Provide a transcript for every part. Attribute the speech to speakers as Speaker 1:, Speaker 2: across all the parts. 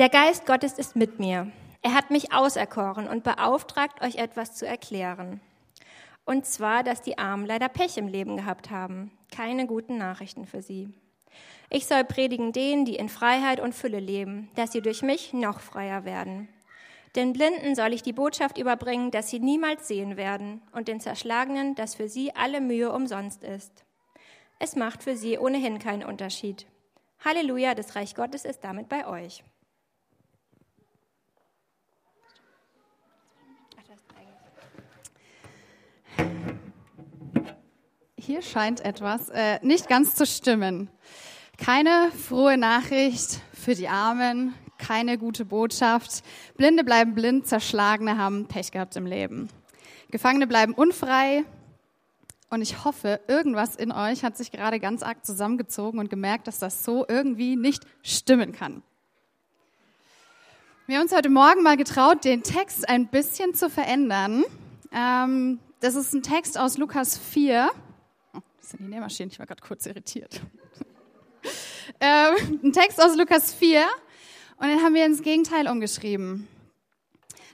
Speaker 1: Der Geist Gottes ist mit mir. Er hat mich auserkoren und beauftragt, euch etwas zu erklären. Und zwar, dass die Armen leider Pech im Leben gehabt haben. Keine guten Nachrichten für sie. Ich soll predigen denen, die in Freiheit und Fülle leben, dass sie durch mich noch freier werden. Den Blinden soll ich die Botschaft überbringen, dass sie niemals sehen werden, und den Zerschlagenen, dass für sie alle Mühe umsonst ist. Es macht für sie ohnehin keinen Unterschied. Halleluja, das Reich Gottes ist damit bei euch.
Speaker 2: Hier scheint etwas äh, nicht ganz zu stimmen. Keine frohe Nachricht für die Armen, keine gute Botschaft. Blinde bleiben blind, Zerschlagene haben Pech gehabt im Leben. Gefangene bleiben unfrei. Und ich hoffe, irgendwas in euch hat sich gerade ganz arg zusammengezogen und gemerkt, dass das so irgendwie nicht stimmen kann. Wir haben uns heute Morgen mal getraut, den Text ein bisschen zu verändern. Ähm, das ist ein Text aus Lukas 4. Das sind die Nähmaschinen, ich war gerade kurz irritiert. ähm, ein Text aus Lukas 4. Und den haben wir ins Gegenteil umgeschrieben.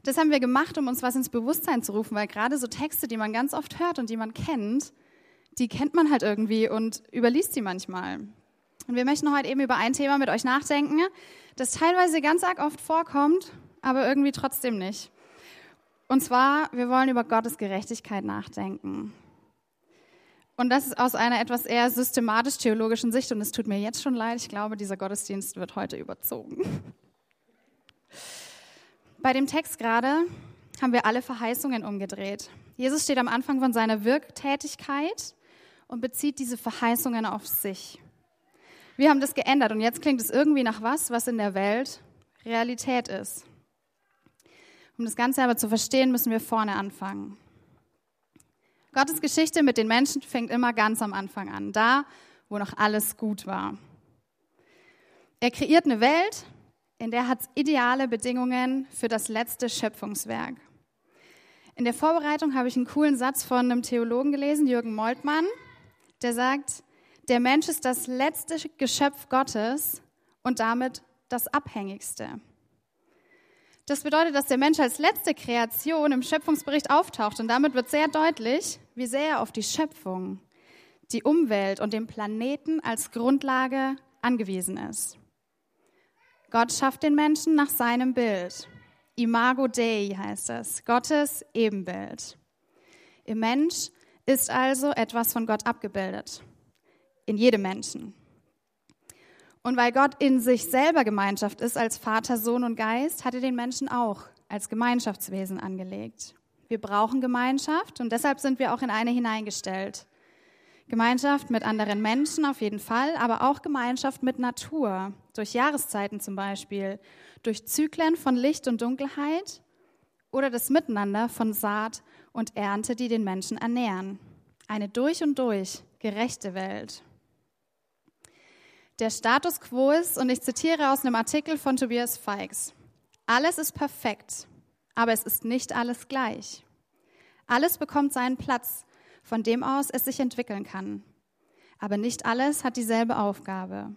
Speaker 2: Das haben wir gemacht, um uns was ins Bewusstsein zu rufen, weil gerade so Texte, die man ganz oft hört und die man kennt, die kennt man halt irgendwie und überliest sie manchmal. Und wir möchten heute eben über ein Thema mit euch nachdenken, das teilweise ganz arg oft vorkommt, aber irgendwie trotzdem nicht. Und zwar, wir wollen über Gottes Gerechtigkeit nachdenken. Und das ist aus einer etwas eher systematisch-theologischen Sicht. Und es tut mir jetzt schon leid, ich glaube, dieser Gottesdienst wird heute überzogen. Bei dem Text gerade haben wir alle Verheißungen umgedreht. Jesus steht am Anfang von seiner Wirktätigkeit und bezieht diese Verheißungen auf sich. Wir haben das geändert und jetzt klingt es irgendwie nach was, was in der Welt Realität ist. Um das Ganze aber zu verstehen, müssen wir vorne anfangen. Gottes Geschichte mit den Menschen fängt immer ganz am Anfang an, da, wo noch alles gut war. Er kreiert eine Welt, in der hat es ideale Bedingungen für das letzte Schöpfungswerk. In der Vorbereitung habe ich einen coolen Satz von einem Theologen gelesen, Jürgen Moltmann, der sagt, der Mensch ist das letzte Geschöpf Gottes und damit das abhängigste. Das bedeutet, dass der Mensch als letzte Kreation im Schöpfungsbericht auftaucht und damit wird sehr deutlich, wie sehr er auf die Schöpfung, die Umwelt und den Planeten als Grundlage angewiesen ist. Gott schafft den Menschen nach seinem Bild. Imago Dei heißt es, Gottes Ebenbild. Im Mensch ist also etwas von Gott abgebildet. In jedem Menschen. Und weil Gott in sich selber Gemeinschaft ist, als Vater, Sohn und Geist, hat er den Menschen auch als Gemeinschaftswesen angelegt. Wir brauchen Gemeinschaft und deshalb sind wir auch in eine hineingestellt. Gemeinschaft mit anderen Menschen auf jeden Fall, aber auch Gemeinschaft mit Natur, durch Jahreszeiten zum Beispiel, durch Zyklen von Licht und Dunkelheit oder das Miteinander von Saat und Ernte, die den Menschen ernähren. Eine durch und durch gerechte Welt. Der Status quo ist, und ich zitiere aus einem Artikel von Tobias Feix, alles ist perfekt, aber es ist nicht alles gleich. Alles bekommt seinen Platz, von dem aus es sich entwickeln kann. Aber nicht alles hat dieselbe Aufgabe.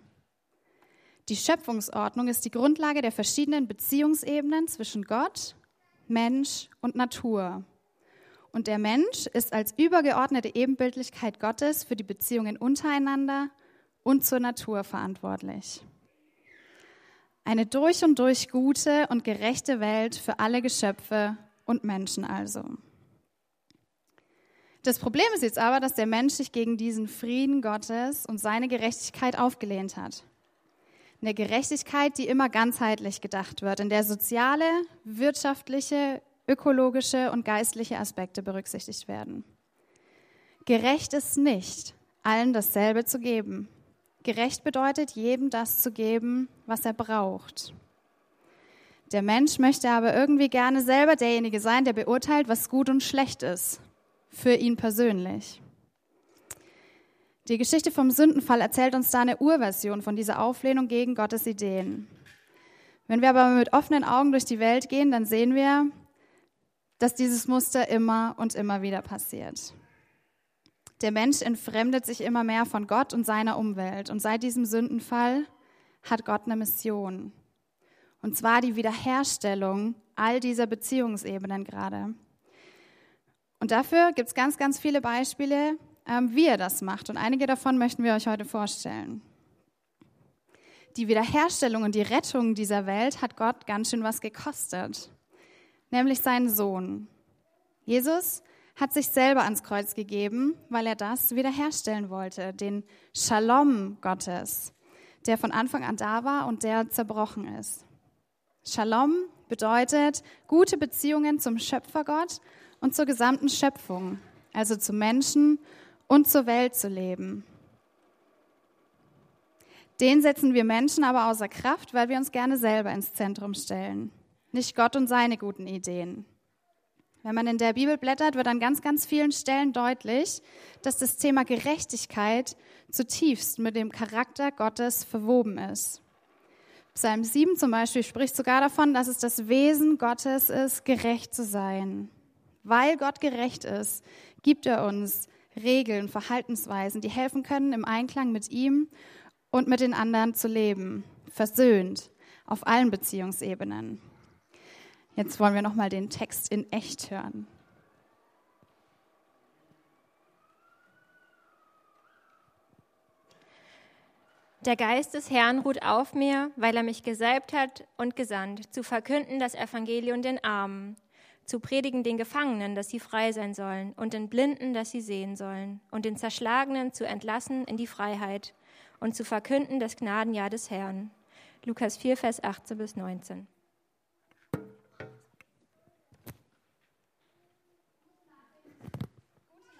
Speaker 2: Die Schöpfungsordnung ist die Grundlage der verschiedenen Beziehungsebenen zwischen Gott, Mensch und Natur. Und der Mensch ist als übergeordnete Ebenbildlichkeit Gottes für die Beziehungen untereinander und zur Natur verantwortlich. Eine durch und durch gute und gerechte Welt für alle Geschöpfe und Menschen also. Das Problem ist jetzt aber, dass der Mensch sich gegen diesen Frieden Gottes und seine Gerechtigkeit aufgelehnt hat. Eine Gerechtigkeit, die immer ganzheitlich gedacht wird, in der soziale, wirtschaftliche, ökologische und geistliche Aspekte berücksichtigt werden. Gerecht ist nicht, allen dasselbe zu geben. Gerecht bedeutet, jedem das zu geben, was er braucht. Der Mensch möchte aber irgendwie gerne selber derjenige sein, der beurteilt, was gut und schlecht ist, für ihn persönlich. Die Geschichte vom Sündenfall erzählt uns da eine Urversion von dieser Auflehnung gegen Gottes Ideen. Wenn wir aber mit offenen Augen durch die Welt gehen, dann sehen wir, dass dieses Muster immer und immer wieder passiert. Der Mensch entfremdet sich immer mehr von Gott und seiner Umwelt. Und seit diesem Sündenfall hat Gott eine Mission. Und zwar die Wiederherstellung all dieser Beziehungsebenen gerade. Und dafür gibt es ganz, ganz viele Beispiele, ähm, wie er das macht. Und einige davon möchten wir euch heute vorstellen. Die Wiederherstellung und die Rettung dieser Welt hat Gott ganz schön was gekostet, nämlich seinen Sohn. Jesus hat sich selber ans Kreuz gegeben, weil er das wiederherstellen wollte, den Shalom Gottes, der von Anfang an da war und der zerbrochen ist. Shalom bedeutet gute Beziehungen zum Schöpfergott und zur gesamten Schöpfung, also zu Menschen und zur Welt zu leben. Den setzen wir Menschen aber außer Kraft, weil wir uns gerne selber ins Zentrum stellen, nicht Gott und seine guten Ideen. Wenn man in der Bibel blättert, wird an ganz, ganz vielen Stellen deutlich, dass das Thema Gerechtigkeit zutiefst mit dem Charakter Gottes verwoben ist. Psalm 7 zum Beispiel spricht sogar davon, dass es das Wesen Gottes ist, gerecht zu sein. Weil Gott gerecht ist, gibt er uns Regeln, Verhaltensweisen, die helfen können, im Einklang mit ihm und mit den anderen zu leben, versöhnt auf allen Beziehungsebenen. Jetzt wollen wir noch mal den Text in echt hören.
Speaker 1: Der Geist des Herrn ruht auf mir, weil er mich gesalbt hat und gesandt, zu verkünden das Evangelium den Armen, zu predigen den Gefangenen, dass sie frei sein sollen, und den Blinden, dass sie sehen sollen, und den Zerschlagenen zu entlassen in die Freiheit, und zu verkünden das Gnadenjahr des Herrn. Lukas 4, Vers 18 bis 19.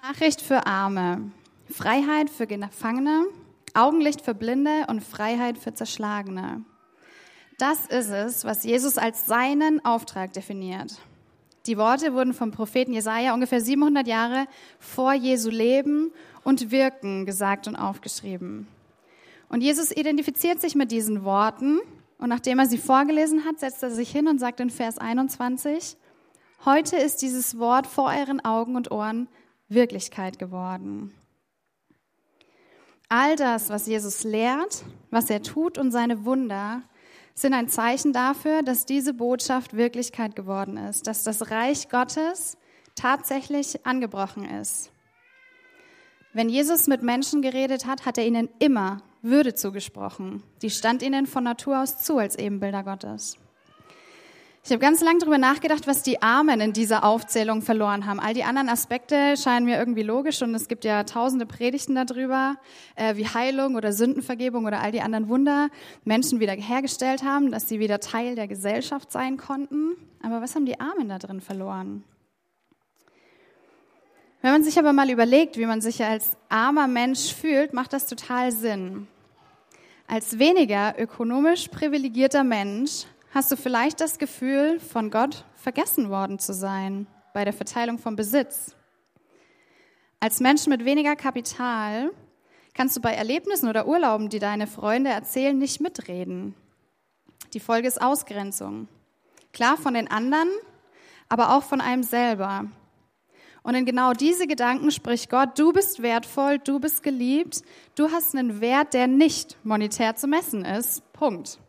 Speaker 2: Nachricht für Arme, Freiheit für Gefangene, Augenlicht für Blinde und Freiheit für Zerschlagene. Das ist es, was Jesus als seinen Auftrag definiert. Die Worte wurden vom Propheten Jesaja ungefähr 700 Jahre vor Jesu Leben und Wirken gesagt und aufgeschrieben. Und Jesus identifiziert sich mit diesen Worten und nachdem er sie vorgelesen hat, setzt er sich hin und sagt in Vers 21, Heute ist dieses Wort vor euren Augen und Ohren Wirklichkeit geworden. All das, was Jesus lehrt, was er tut und seine Wunder, sind ein Zeichen dafür, dass diese Botschaft Wirklichkeit geworden ist, dass das Reich Gottes tatsächlich angebrochen ist. Wenn Jesus mit Menschen geredet hat, hat er ihnen immer Würde zugesprochen. Die stand ihnen von Natur aus zu als Ebenbilder Gottes. Ich habe ganz lange darüber nachgedacht, was die Armen in dieser Aufzählung verloren haben. All die anderen Aspekte scheinen mir irgendwie logisch und es gibt ja tausende Predigten darüber, äh, wie Heilung oder Sündenvergebung oder all die anderen Wunder Menschen wieder hergestellt haben, dass sie wieder Teil der Gesellschaft sein konnten. Aber was haben die Armen da drin verloren? Wenn man sich aber mal überlegt, wie man sich als armer Mensch fühlt, macht das total Sinn. Als weniger ökonomisch privilegierter Mensch Hast du vielleicht das Gefühl, von Gott vergessen worden zu sein bei der Verteilung von Besitz? Als Mensch mit weniger Kapital kannst du bei Erlebnissen oder Urlauben, die deine Freunde erzählen, nicht mitreden. Die Folge ist Ausgrenzung. Klar von den anderen, aber auch von einem selber. Und in genau diese Gedanken spricht Gott, du bist wertvoll, du bist geliebt, du hast einen Wert, der nicht monetär zu messen ist. Punkt.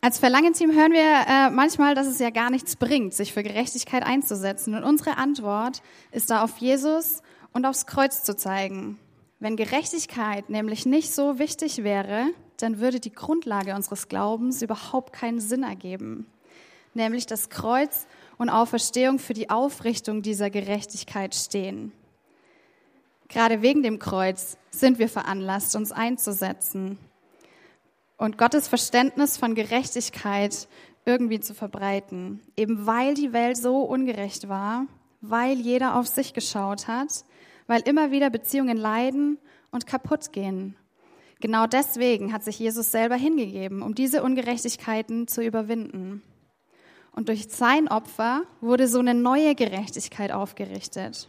Speaker 2: Als Verlangen-Team hören wir äh, manchmal, dass es ja gar nichts bringt, sich für Gerechtigkeit einzusetzen. Und unsere Antwort ist da auf Jesus und aufs Kreuz zu zeigen. Wenn Gerechtigkeit nämlich nicht so wichtig wäre, dann würde die Grundlage unseres Glaubens überhaupt keinen Sinn ergeben. Nämlich das Kreuz und Auferstehung für die Aufrichtung dieser Gerechtigkeit stehen. Gerade wegen dem Kreuz sind wir veranlasst, uns einzusetzen und Gottes Verständnis von Gerechtigkeit irgendwie zu verbreiten. Eben weil die Welt so ungerecht war, weil jeder auf sich geschaut hat, weil immer wieder Beziehungen leiden und kaputt gehen. Genau deswegen hat sich Jesus selber hingegeben, um diese Ungerechtigkeiten zu überwinden. Und durch sein Opfer wurde so eine neue Gerechtigkeit aufgerichtet.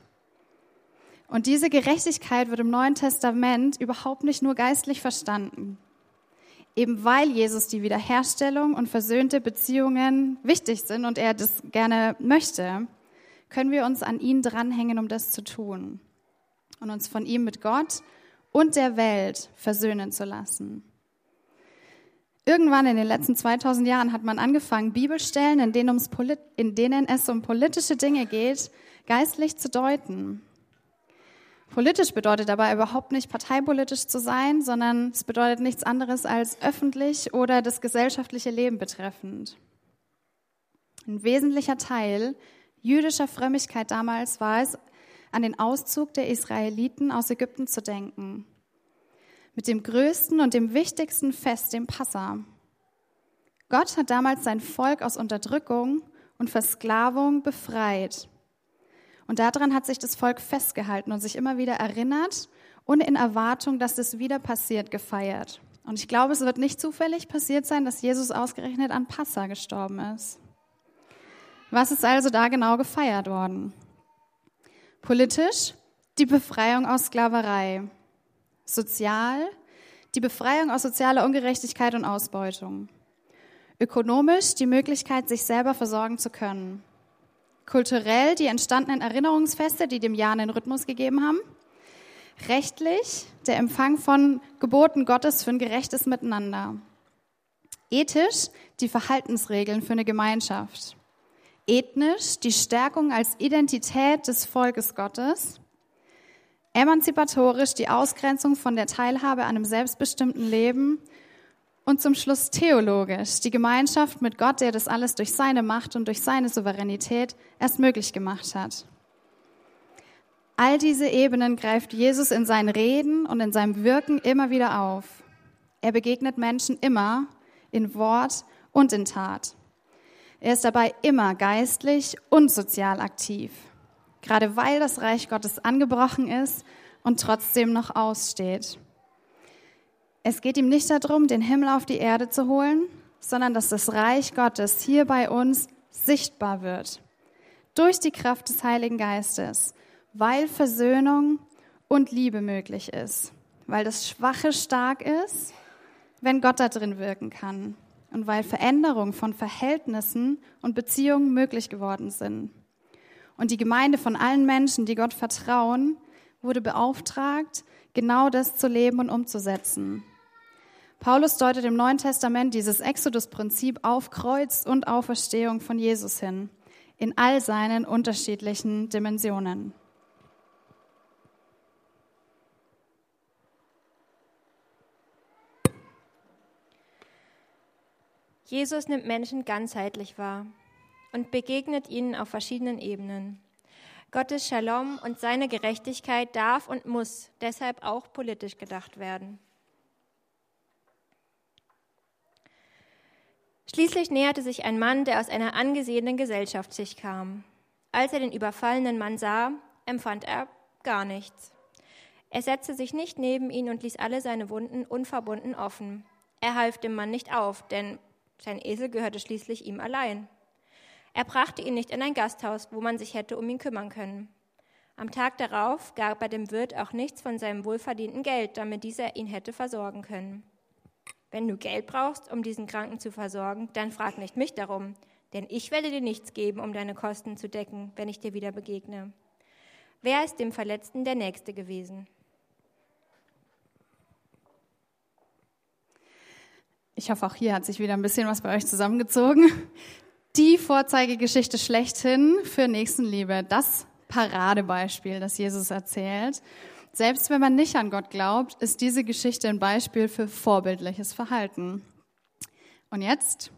Speaker 2: Und diese Gerechtigkeit wird im Neuen Testament überhaupt nicht nur geistlich verstanden. Eben weil Jesus die Wiederherstellung und versöhnte Beziehungen wichtig sind und er das gerne möchte, können wir uns an ihn dranhängen, um das zu tun und uns von ihm mit Gott und der Welt versöhnen zu lassen. Irgendwann in den letzten 2000 Jahren hat man angefangen, Bibelstellen, in denen, in denen, es um politische Dinge geht, geistlich zu deuten. Politisch bedeutet dabei überhaupt nicht parteipolitisch zu sein, sondern es bedeutet nichts anderes als öffentlich oder das gesellschaftliche Leben betreffend. Ein wesentlicher Teil jüdischer Frömmigkeit damals war es, an den Auszug der Israeliten aus Ägypten zu denken. Mit dem größten und dem wichtigsten Fest, dem Passa. Gott hat damals sein Volk aus Unterdrückung und Versklavung befreit. Und daran hat sich das Volk festgehalten und sich immer wieder erinnert und in Erwartung, dass das wieder passiert, gefeiert. Und ich glaube, es wird nicht zufällig passiert sein, dass Jesus ausgerechnet an Passa gestorben ist. Was ist also da genau gefeiert worden? Politisch die Befreiung aus Sklaverei. Sozial die Befreiung aus sozialer Ungerechtigkeit und Ausbeutung. Ökonomisch die Möglichkeit, sich selber versorgen zu können. Kulturell die entstandenen Erinnerungsfeste, die dem Jahr einen Rhythmus gegeben haben. Rechtlich der Empfang von Geboten Gottes für ein gerechtes Miteinander. Ethisch die Verhaltensregeln für eine Gemeinschaft ethnisch die Stärkung als Identität des Volkes Gottes, emanzipatorisch die Ausgrenzung von der Teilhabe an einem selbstbestimmten Leben und zum Schluss theologisch die Gemeinschaft mit Gott, der das alles durch seine Macht und durch seine Souveränität erst möglich gemacht hat. All diese Ebenen greift Jesus in seinen Reden und in seinem Wirken immer wieder auf. Er begegnet Menschen immer in Wort und in Tat. Er ist dabei immer geistlich und sozial aktiv, gerade weil das Reich Gottes angebrochen ist und trotzdem noch aussteht. Es geht ihm nicht darum, den Himmel auf die Erde zu holen, sondern dass das Reich Gottes hier bei uns sichtbar wird. Durch die Kraft des Heiligen Geistes, weil Versöhnung und Liebe möglich ist, weil das Schwache stark ist, wenn Gott da drin wirken kann und weil Veränderung von Verhältnissen und Beziehungen möglich geworden sind. Und die Gemeinde von allen Menschen, die Gott vertrauen, wurde beauftragt, genau das zu leben und umzusetzen. Paulus deutet im Neuen Testament dieses Exodus-Prinzip auf Kreuz und Auferstehung von Jesus hin, in all seinen unterschiedlichen Dimensionen.
Speaker 1: Jesus nimmt Menschen ganzheitlich wahr und begegnet ihnen auf verschiedenen Ebenen. Gottes Shalom und seine Gerechtigkeit darf und muss deshalb auch politisch gedacht werden. Schließlich näherte sich ein Mann, der aus einer angesehenen Gesellschaftsschicht kam. Als er den überfallenen Mann sah, empfand er gar nichts. Er setzte sich nicht neben ihn und ließ alle seine Wunden unverbunden offen. Er half dem Mann nicht auf, denn sein Esel gehörte schließlich ihm allein. Er brachte ihn nicht in ein Gasthaus, wo man sich hätte um ihn kümmern können. Am Tag darauf gab er dem Wirt auch nichts von seinem wohlverdienten Geld, damit dieser ihn hätte versorgen können. Wenn du Geld brauchst, um diesen Kranken zu versorgen, dann frag nicht mich darum, denn ich werde dir nichts geben, um deine Kosten zu decken, wenn ich dir wieder begegne. Wer ist dem Verletzten der Nächste gewesen?
Speaker 2: Ich hoffe, auch hier hat sich wieder ein bisschen was bei euch zusammengezogen. Die Vorzeigegeschichte schlechthin für Nächstenliebe. Das Paradebeispiel, das Jesus erzählt. Selbst wenn man nicht an Gott glaubt, ist diese Geschichte ein Beispiel für vorbildliches Verhalten. Und jetzt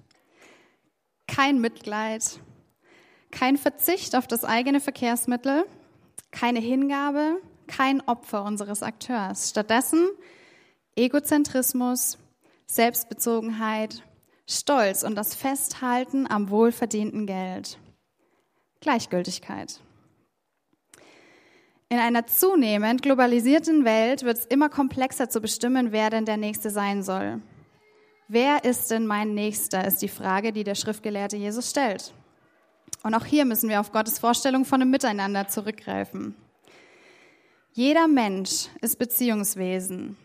Speaker 2: kein Mitleid, kein Verzicht auf das eigene Verkehrsmittel, keine Hingabe, kein Opfer unseres Akteurs. Stattdessen Egozentrismus, Selbstbezogenheit, Stolz und das Festhalten am wohlverdienten Geld. Gleichgültigkeit. In einer zunehmend globalisierten Welt wird es immer komplexer zu bestimmen, wer denn der Nächste sein soll. Wer ist denn mein Nächster, ist die Frage, die der Schriftgelehrte Jesus stellt. Und auch hier müssen wir auf Gottes Vorstellung von einem Miteinander zurückgreifen. Jeder Mensch ist Beziehungswesen.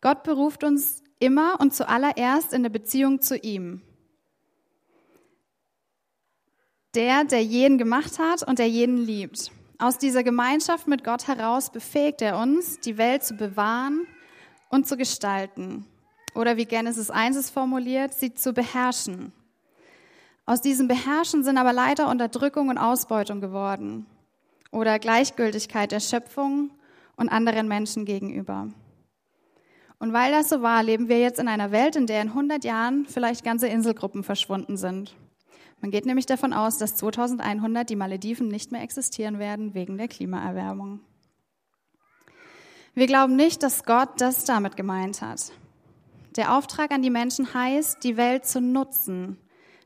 Speaker 2: Gott beruft uns immer und zuallererst in der Beziehung zu ihm. Der, der jeden gemacht hat und der jeden liebt. Aus dieser Gemeinschaft mit Gott heraus befähigt er uns, die Welt zu bewahren und zu gestalten oder wie Genesis 1 es formuliert, sie zu beherrschen. Aus diesem Beherrschen sind aber leider Unterdrückung und Ausbeutung geworden oder Gleichgültigkeit der Schöpfung und anderen Menschen gegenüber. Und weil das so war, leben wir jetzt in einer Welt, in der in 100 Jahren vielleicht ganze Inselgruppen verschwunden sind. Man geht nämlich davon aus, dass 2100 die Malediven nicht mehr existieren werden wegen der Klimaerwärmung. Wir glauben nicht, dass Gott das damit gemeint hat. Der Auftrag an die Menschen heißt, die Welt zu nutzen,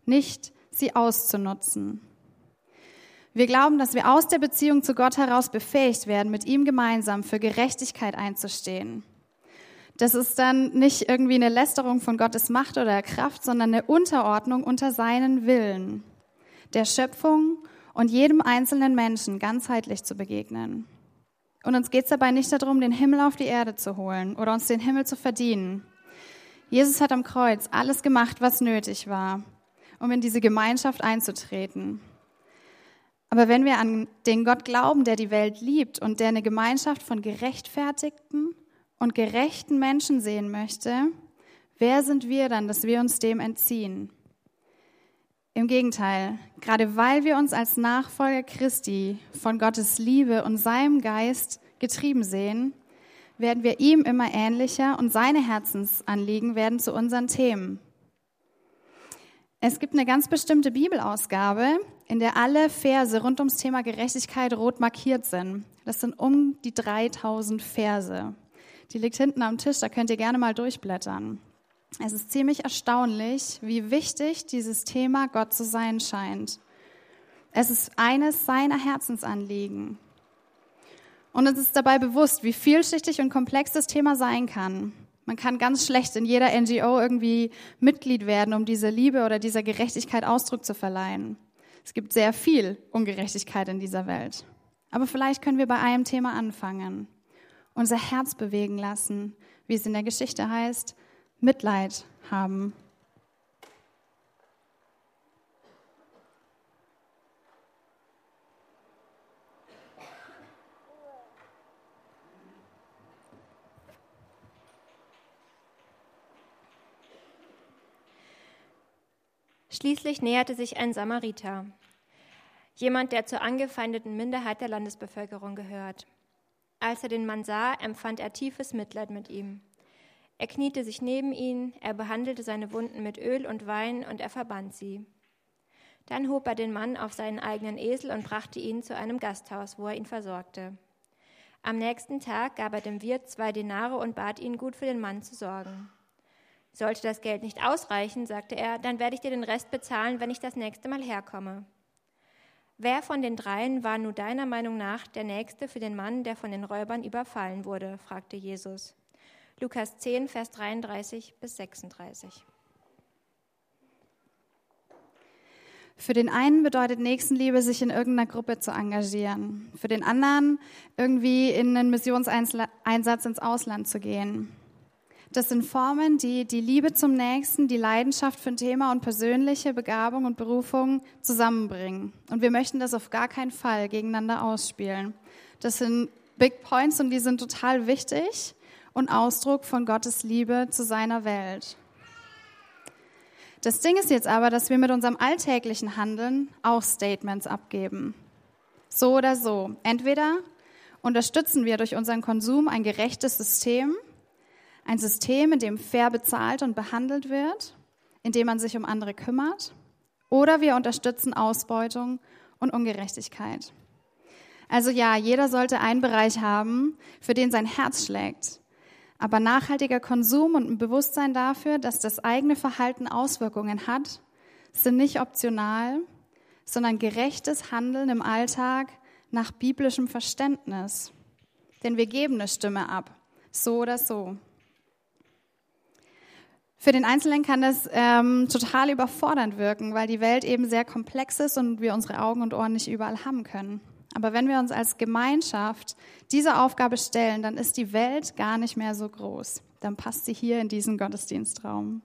Speaker 2: nicht sie auszunutzen. Wir glauben, dass wir aus der Beziehung zu Gott heraus befähigt werden, mit ihm gemeinsam für Gerechtigkeit einzustehen. Das ist dann nicht irgendwie eine Lästerung von Gottes Macht oder Kraft, sondern eine Unterordnung unter seinen Willen, der Schöpfung und jedem einzelnen Menschen ganzheitlich zu begegnen. Und uns geht es dabei nicht darum, den Himmel auf die Erde zu holen oder uns den Himmel zu verdienen. Jesus hat am Kreuz alles gemacht, was nötig war, um in diese Gemeinschaft einzutreten. Aber wenn wir an den Gott glauben, der die Welt liebt und der eine Gemeinschaft von gerechtfertigten und gerechten Menschen sehen möchte, wer sind wir dann, dass wir uns dem entziehen? Im Gegenteil, gerade weil wir uns als Nachfolger Christi von Gottes Liebe und seinem Geist getrieben sehen, werden wir ihm immer ähnlicher und seine Herzensanliegen werden zu unseren Themen. Es gibt eine ganz bestimmte Bibelausgabe, in der alle Verse rund ums Thema Gerechtigkeit rot markiert sind. Das sind um die 3000 Verse. Die liegt hinten am Tisch, da könnt ihr gerne mal durchblättern. Es ist ziemlich erstaunlich, wie wichtig dieses Thema Gott zu sein scheint. Es ist eines seiner Herzensanliegen. Und uns ist dabei bewusst, wie vielschichtig und komplex das Thema sein kann. Man kann ganz schlecht in jeder NGO irgendwie Mitglied werden, um dieser Liebe oder dieser Gerechtigkeit Ausdruck zu verleihen. Es gibt sehr viel Ungerechtigkeit in dieser Welt. Aber vielleicht können wir bei einem Thema anfangen unser Herz bewegen lassen, wie es in der Geschichte heißt, Mitleid haben.
Speaker 1: Schließlich näherte sich ein Samariter, jemand, der zur angefeindeten Minderheit der Landesbevölkerung gehört. Als er den Mann sah, empfand er tiefes Mitleid mit ihm. Er kniete sich neben ihn, er behandelte seine Wunden mit Öl und Wein und er verband sie. Dann hob er den Mann auf seinen eigenen Esel und brachte ihn zu einem Gasthaus, wo er ihn versorgte. Am nächsten Tag gab er dem Wirt zwei Denare und bat ihn, gut für den Mann zu sorgen. Sollte das Geld nicht ausreichen, sagte er, dann werde ich dir den Rest bezahlen, wenn ich das nächste Mal herkomme. Wer von den dreien war nun deiner Meinung nach der Nächste für den Mann, der von den Räubern überfallen wurde? fragte Jesus. Lukas 10, Vers 33 bis 36.
Speaker 2: Für den einen bedeutet Nächstenliebe, sich in irgendeiner Gruppe zu engagieren. Für den anderen irgendwie in einen Missionseinsatz ins Ausland zu gehen. Das sind Formen, die die Liebe zum Nächsten, die Leidenschaft für ein Thema und persönliche Begabung und Berufung zusammenbringen. Und wir möchten das auf gar keinen Fall gegeneinander ausspielen. Das sind Big Points und die sind total wichtig und Ausdruck von Gottes Liebe zu seiner Welt. Das Ding ist jetzt aber, dass wir mit unserem alltäglichen Handeln auch Statements abgeben. So oder so. Entweder unterstützen wir durch unseren Konsum ein gerechtes System, ein System, in dem fair bezahlt und behandelt wird, in dem man sich um andere kümmert. Oder wir unterstützen Ausbeutung und Ungerechtigkeit. Also ja, jeder sollte einen Bereich haben, für den sein Herz schlägt. Aber nachhaltiger Konsum und ein Bewusstsein dafür, dass das eigene Verhalten Auswirkungen hat, sind nicht optional, sondern gerechtes Handeln im Alltag nach biblischem Verständnis. Denn wir geben eine Stimme ab, so oder so. Für den Einzelnen kann das ähm, total überfordernd wirken, weil die Welt eben sehr komplex ist und wir unsere Augen und Ohren nicht überall haben können. Aber wenn wir uns als Gemeinschaft diese Aufgabe stellen, dann ist die Welt gar nicht mehr so groß. Dann passt sie hier in diesen Gottesdienstraum.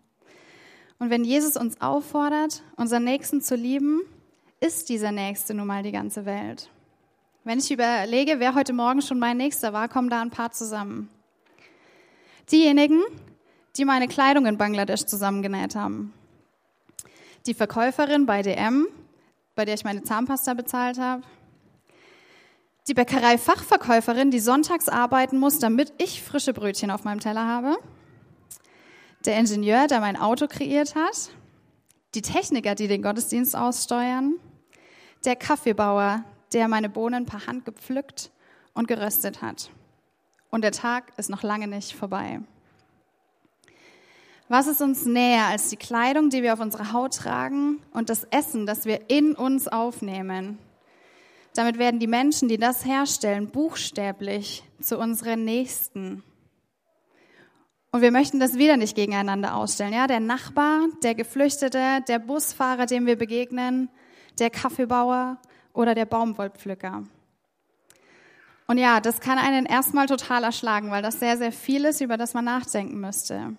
Speaker 2: Und wenn Jesus uns auffordert, unseren Nächsten zu lieben, ist dieser Nächste nun mal die ganze Welt. Wenn ich überlege, wer heute Morgen schon mein Nächster war, kommen da ein paar zusammen. Diejenigen, die meine Kleidung in Bangladesch zusammengenäht haben. Die Verkäuferin bei DM, bei der ich meine Zahnpasta bezahlt habe. Die Bäckerei-Fachverkäuferin, die sonntags arbeiten muss, damit ich frische Brötchen auf meinem Teller habe. Der Ingenieur, der mein Auto kreiert hat. Die Techniker, die den Gottesdienst aussteuern. Der Kaffeebauer, der meine Bohnen per Hand gepflückt und geröstet hat. Und der Tag ist noch lange nicht vorbei. Was ist uns näher als die Kleidung, die wir auf unserer Haut tragen und das Essen, das wir in uns aufnehmen? Damit werden die Menschen, die das herstellen, buchstäblich zu unseren Nächsten. Und wir möchten das wieder nicht gegeneinander ausstellen. Ja, der Nachbar, der Geflüchtete, der Busfahrer, dem wir begegnen, der Kaffeebauer oder der Baumwollpflücker. Und ja, das kann einen erstmal total erschlagen, weil das sehr, sehr viel ist, über das man nachdenken müsste.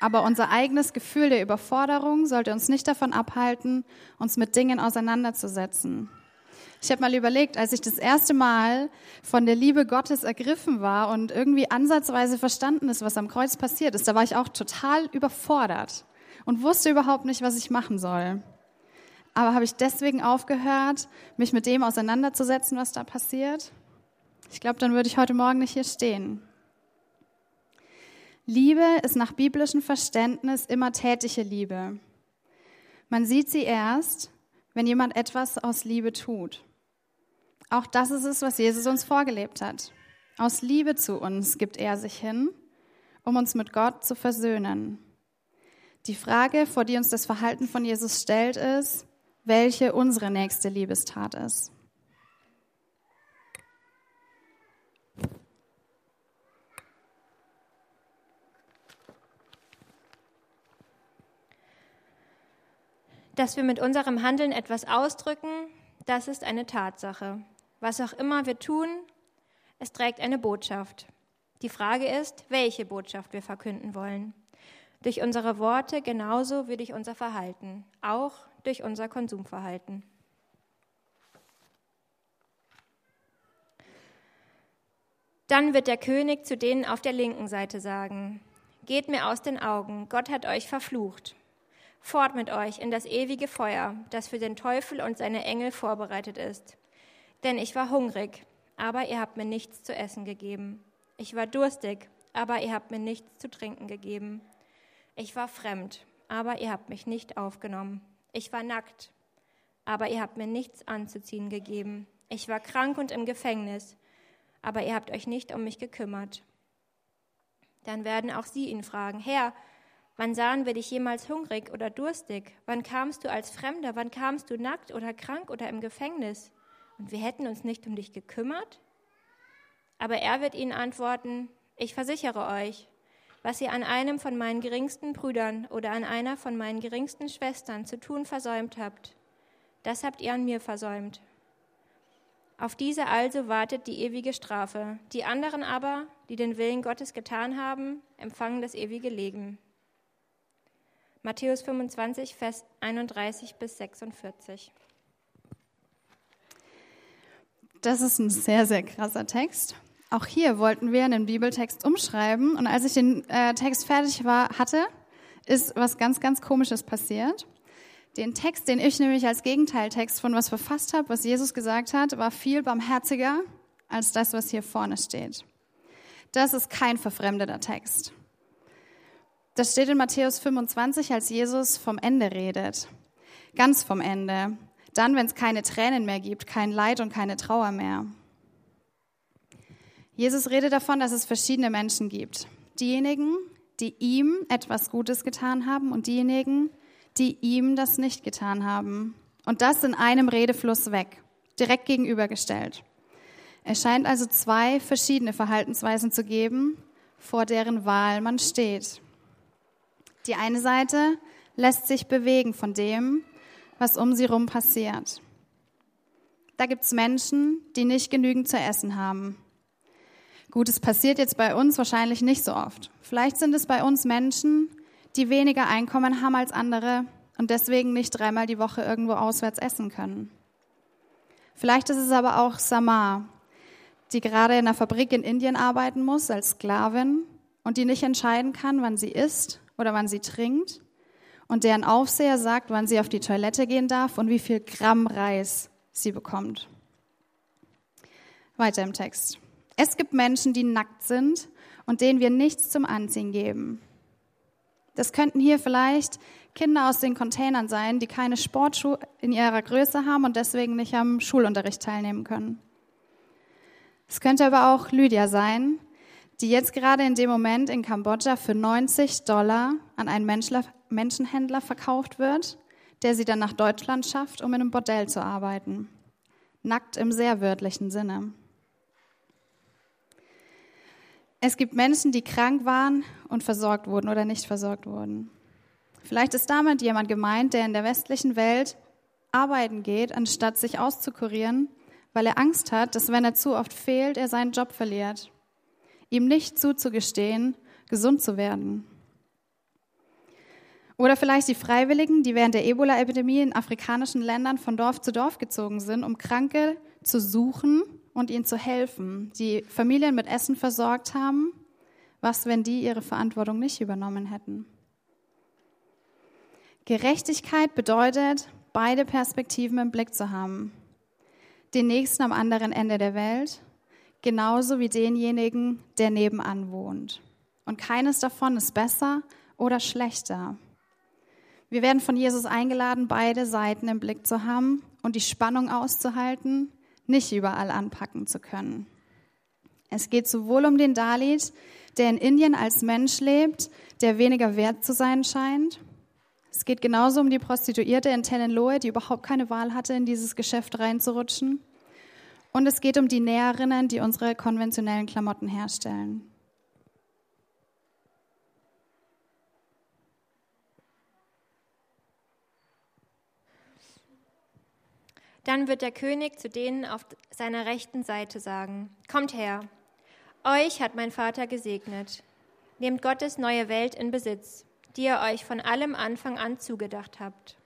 Speaker 2: Aber unser eigenes Gefühl der Überforderung sollte uns nicht davon abhalten, uns mit Dingen auseinanderzusetzen. Ich habe mal überlegt, als ich das erste Mal von der Liebe Gottes ergriffen war und irgendwie ansatzweise verstanden ist, was am Kreuz passiert ist, da war ich auch total überfordert und wusste überhaupt nicht, was ich machen soll. Aber habe ich deswegen aufgehört, mich mit dem auseinanderzusetzen, was da passiert? Ich glaube, dann würde ich heute Morgen nicht hier stehen. Liebe ist nach biblischem Verständnis immer tätige Liebe. Man sieht sie erst, wenn jemand etwas aus Liebe tut. Auch das ist es, was Jesus uns vorgelebt hat. Aus Liebe zu uns gibt er sich hin, um uns mit Gott zu versöhnen. Die Frage, vor die uns das Verhalten von Jesus stellt, ist, welche unsere nächste Liebestat ist.
Speaker 1: Dass wir mit unserem Handeln etwas ausdrücken, das ist eine Tatsache. Was auch immer wir tun, es trägt eine Botschaft. Die Frage ist, welche Botschaft wir verkünden wollen. Durch unsere Worte genauso wie durch unser Verhalten, auch durch unser Konsumverhalten. Dann wird der König zu denen auf der linken Seite sagen, Geht mir aus den Augen, Gott hat euch verflucht. Fort mit euch in das ewige Feuer, das für den Teufel und seine Engel vorbereitet ist. Denn ich war hungrig, aber ihr habt mir nichts zu essen gegeben. Ich war durstig, aber ihr habt mir nichts zu trinken gegeben. Ich war fremd, aber ihr habt mich nicht aufgenommen. Ich war nackt, aber ihr habt mir nichts anzuziehen gegeben. Ich war krank und im Gefängnis, aber ihr habt euch nicht um mich gekümmert. Dann werden auch sie ihn fragen, Herr, Wann sahen wir dich jemals hungrig oder durstig? Wann kamst du als Fremder? Wann kamst du nackt oder krank oder im Gefängnis? Und wir hätten uns nicht um dich gekümmert? Aber er wird ihnen antworten, ich versichere euch, was ihr an einem von meinen geringsten Brüdern oder an einer von meinen geringsten Schwestern zu tun versäumt habt, das habt ihr an mir versäumt. Auf diese also wartet die ewige Strafe. Die anderen aber, die den Willen Gottes getan haben, empfangen das ewige Leben. Matthäus 25, Vers 31 bis 46.
Speaker 2: Das ist ein sehr, sehr krasser Text. Auch hier wollten wir einen Bibeltext umschreiben. Und als ich den äh, Text fertig war, hatte, ist was ganz, ganz Komisches passiert. Den Text, den ich nämlich als Gegenteiltext von was verfasst habe, was Jesus gesagt hat, war viel barmherziger als das, was hier vorne steht. Das ist kein verfremdeter Text. Das steht in Matthäus 25, als Jesus vom Ende redet. Ganz vom Ende. Dann, wenn es keine Tränen mehr gibt, kein Leid und keine Trauer mehr. Jesus redet davon, dass es verschiedene Menschen gibt. Diejenigen, die ihm etwas Gutes getan haben und diejenigen, die ihm das nicht getan haben. Und das in einem Redefluss weg, direkt gegenübergestellt. Es scheint also zwei verschiedene Verhaltensweisen zu geben, vor deren Wahl man steht. Die eine Seite lässt sich bewegen von dem, was um sie herum passiert. Da gibt es Menschen, die nicht genügend zu essen haben. Gut, es passiert jetzt bei uns wahrscheinlich nicht so oft. Vielleicht sind es bei uns Menschen, die weniger Einkommen haben als andere und deswegen nicht dreimal die Woche irgendwo auswärts essen können. Vielleicht ist es aber auch Samar, die gerade in einer Fabrik in Indien arbeiten muss als Sklavin und die nicht entscheiden kann, wann sie isst oder wann sie trinkt und deren Aufseher sagt, wann sie auf die Toilette gehen darf und wie viel Gramm Reis sie bekommt. Weiter im Text. Es gibt Menschen, die nackt sind und denen wir nichts zum Anziehen geben. Das könnten hier vielleicht Kinder aus den Containern sein, die keine Sportschuhe in ihrer Größe haben und deswegen nicht am Schulunterricht teilnehmen können. Es könnte aber auch Lydia sein, die jetzt gerade in dem Moment in Kambodscha für 90 Dollar an einen Menschenhändler verkauft wird, der sie dann nach Deutschland schafft, um in einem Bordell zu arbeiten. Nackt im sehr wörtlichen Sinne. Es gibt Menschen, die krank waren und versorgt wurden oder nicht versorgt wurden. Vielleicht ist damit jemand gemeint, der in der westlichen Welt arbeiten geht, anstatt sich auszukurieren, weil er Angst hat, dass wenn er zu oft fehlt, er seinen Job verliert. Ihm nicht zuzugestehen, gesund zu werden. Oder vielleicht die Freiwilligen, die während der Ebola-Epidemie in afrikanischen Ländern von Dorf zu Dorf gezogen sind, um Kranke zu suchen und ihnen zu helfen, die Familien mit Essen versorgt haben. Was, wenn die ihre Verantwortung nicht übernommen hätten? Gerechtigkeit bedeutet, beide Perspektiven im Blick zu haben. Den Nächsten am anderen Ende der Welt, genauso wie denjenigen, der nebenan wohnt. Und keines davon ist besser oder schlechter. Wir werden von Jesus eingeladen, beide Seiten im Blick zu haben und die Spannung auszuhalten, nicht überall anpacken zu können. Es geht sowohl um den Dalit, der in Indien als Mensch lebt, der weniger wert zu sein scheint, es geht genauso um die Prostituierte in Tenenlohe, die überhaupt keine Wahl hatte, in dieses Geschäft reinzurutschen. Und es geht um die Näherinnen, die unsere konventionellen Klamotten herstellen.
Speaker 1: Dann wird der König zu denen auf seiner rechten Seite sagen, Kommt her, euch hat mein Vater gesegnet, nehmt Gottes neue Welt in Besitz die ihr euch von allem Anfang an zugedacht habt.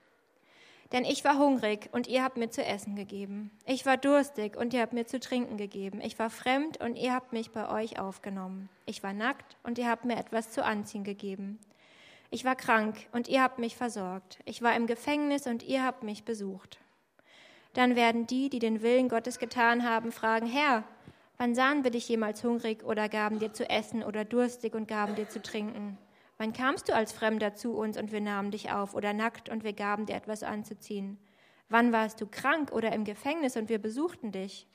Speaker 1: Denn ich war hungrig und ihr habt mir zu essen gegeben. Ich war durstig und ihr habt mir zu trinken gegeben. Ich war fremd und ihr habt mich bei euch aufgenommen. Ich war nackt und ihr habt mir etwas zu anziehen gegeben. Ich war krank und ihr habt mich versorgt. Ich war im Gefängnis und ihr habt mich besucht. Dann werden die, die den Willen Gottes getan haben, fragen, Herr, wann sahen wir dich jemals hungrig oder gaben dir zu essen oder durstig und gaben dir zu trinken? Wann kamst du als Fremder zu uns und wir nahmen dich auf oder nackt und wir gaben dir etwas anzuziehen? Wann warst du krank oder im Gefängnis und wir besuchten dich?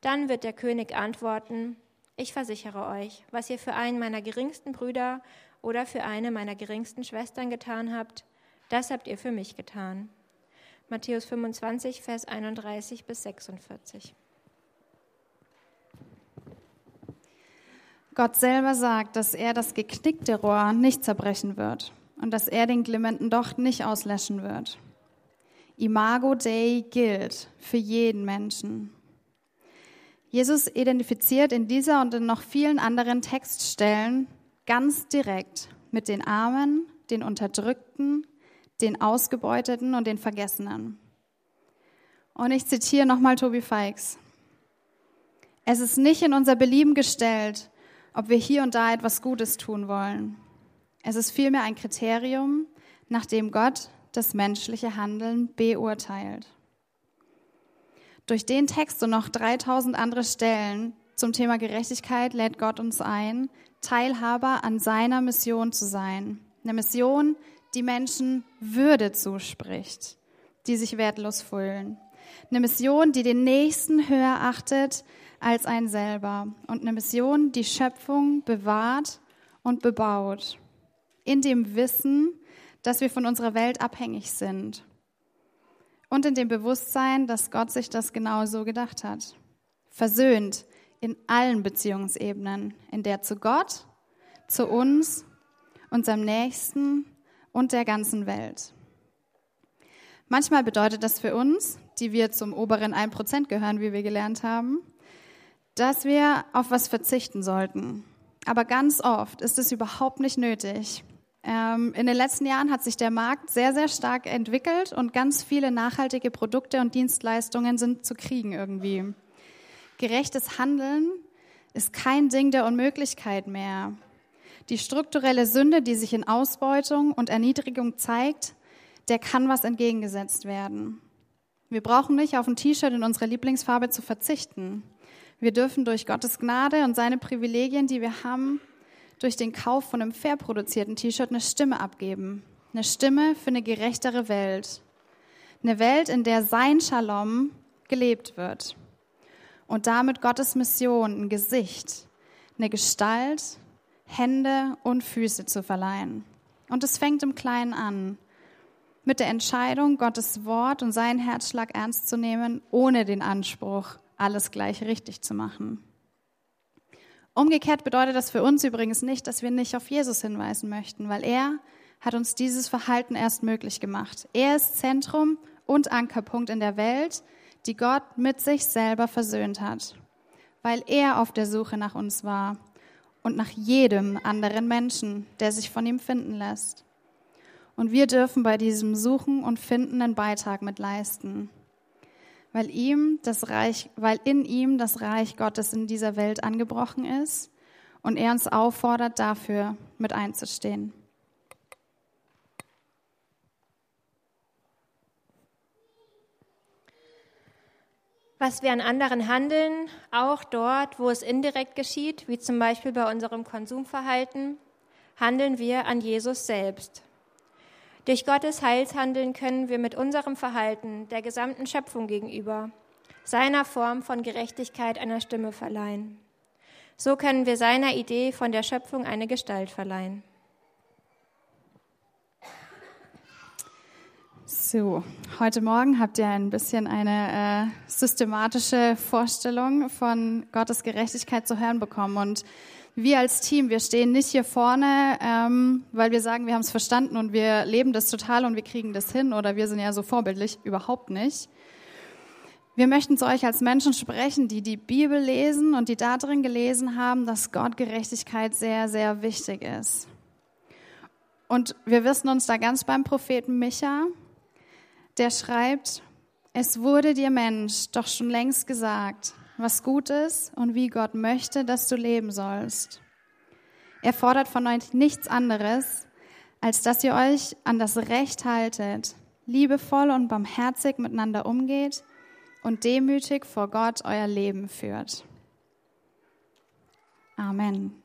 Speaker 1: Dann wird der König antworten, ich versichere euch, was ihr für einen meiner geringsten Brüder oder für eine meiner geringsten Schwestern getan habt, das habt ihr für mich getan. Matthäus 25, Vers 31 bis 46.
Speaker 2: Gott selber sagt, dass er das geknickte Rohr nicht zerbrechen wird und dass er den glimmenden Docht nicht auslöschen wird. Imago Dei gilt für jeden Menschen. Jesus identifiziert in dieser und in noch vielen anderen Textstellen ganz direkt mit den Armen, den Unterdrückten, den Ausgebeuteten und den Vergessenen. Und ich zitiere nochmal Tobi Feix. Es ist nicht in unser Belieben gestellt, ob wir hier und da etwas Gutes tun wollen. Es ist vielmehr ein Kriterium, nach dem Gott das menschliche Handeln beurteilt. Durch den Text und noch 3000 andere Stellen zum Thema Gerechtigkeit lädt Gott uns ein, Teilhaber an seiner Mission zu sein. Eine Mission, die Menschen Würde zuspricht, die sich wertlos fühlen. Eine Mission, die den Nächsten höher achtet als ein selber und eine Mission, die Schöpfung bewahrt und bebaut, in dem Wissen, dass wir von unserer Welt abhängig sind und in dem Bewusstsein, dass Gott sich das genau so gedacht hat. Versöhnt in allen Beziehungsebenen, in der zu Gott, zu uns, unserem Nächsten und der ganzen Welt. Manchmal bedeutet das für uns, die wir zum oberen 1% gehören, wie wir gelernt haben, dass wir auf was verzichten sollten. Aber ganz oft ist es überhaupt nicht nötig. Ähm, in den letzten Jahren hat sich der Markt sehr, sehr stark entwickelt und ganz viele nachhaltige Produkte und Dienstleistungen sind zu kriegen irgendwie. Gerechtes Handeln ist kein Ding der Unmöglichkeit mehr. die strukturelle Sünde, die sich in Ausbeutung und Erniedrigung zeigt, der kann was entgegengesetzt werden. Wir brauchen nicht auf ein T-Shirt in unserer Lieblingsfarbe zu verzichten. Wir dürfen durch Gottes Gnade und seine Privilegien, die wir haben, durch den Kauf von einem fair produzierten T-Shirt eine Stimme abgeben. Eine Stimme für eine gerechtere Welt. Eine Welt, in der sein Shalom gelebt wird. Und damit Gottes Mission ein Gesicht, eine Gestalt, Hände und Füße zu verleihen. Und es fängt im Kleinen an. Mit der Entscheidung, Gottes Wort und seinen Herzschlag ernst zu nehmen, ohne den Anspruch, alles gleich richtig zu machen. Umgekehrt bedeutet das für uns übrigens nicht, dass wir nicht auf Jesus hinweisen möchten, weil er hat uns dieses Verhalten erst möglich gemacht. Er ist Zentrum und Ankerpunkt in der Welt, die Gott mit sich selber versöhnt hat, weil er auf der Suche nach uns war und nach jedem anderen Menschen, der sich von ihm finden lässt. Und wir dürfen bei diesem Suchen und Finden einen Beitrag mit leisten, weil ihm das Reich, weil in ihm das Reich Gottes in dieser Welt angebrochen ist und er uns auffordert, dafür mit einzustehen.
Speaker 1: was wir an anderen handeln, auch dort, wo es indirekt geschieht, wie zum Beispiel bei unserem Konsumverhalten, handeln wir an Jesus selbst. Durch Gottes Heilshandeln können wir mit unserem Verhalten der gesamten Schöpfung gegenüber seiner Form von Gerechtigkeit einer Stimme verleihen. So können wir seiner Idee von der Schöpfung eine Gestalt verleihen.
Speaker 2: So, heute Morgen habt ihr ein bisschen eine äh, systematische Vorstellung von Gottes Gerechtigkeit zu hören bekommen. Und wir als Team, wir stehen nicht hier vorne, ähm, weil wir sagen, wir haben es verstanden und wir leben das total und wir kriegen das hin oder wir sind ja so vorbildlich. Überhaupt nicht. Wir möchten zu euch als Menschen sprechen, die die Bibel lesen und die darin gelesen haben, dass Gott Gerechtigkeit sehr, sehr wichtig ist. Und wir wissen uns da ganz beim Propheten Micha, der schreibt, es wurde dir Mensch doch schon längst gesagt, was gut ist und wie Gott möchte, dass du leben sollst. Er fordert von euch nichts anderes, als dass ihr euch an das Recht haltet, liebevoll und barmherzig miteinander umgeht und demütig vor Gott euer Leben führt. Amen.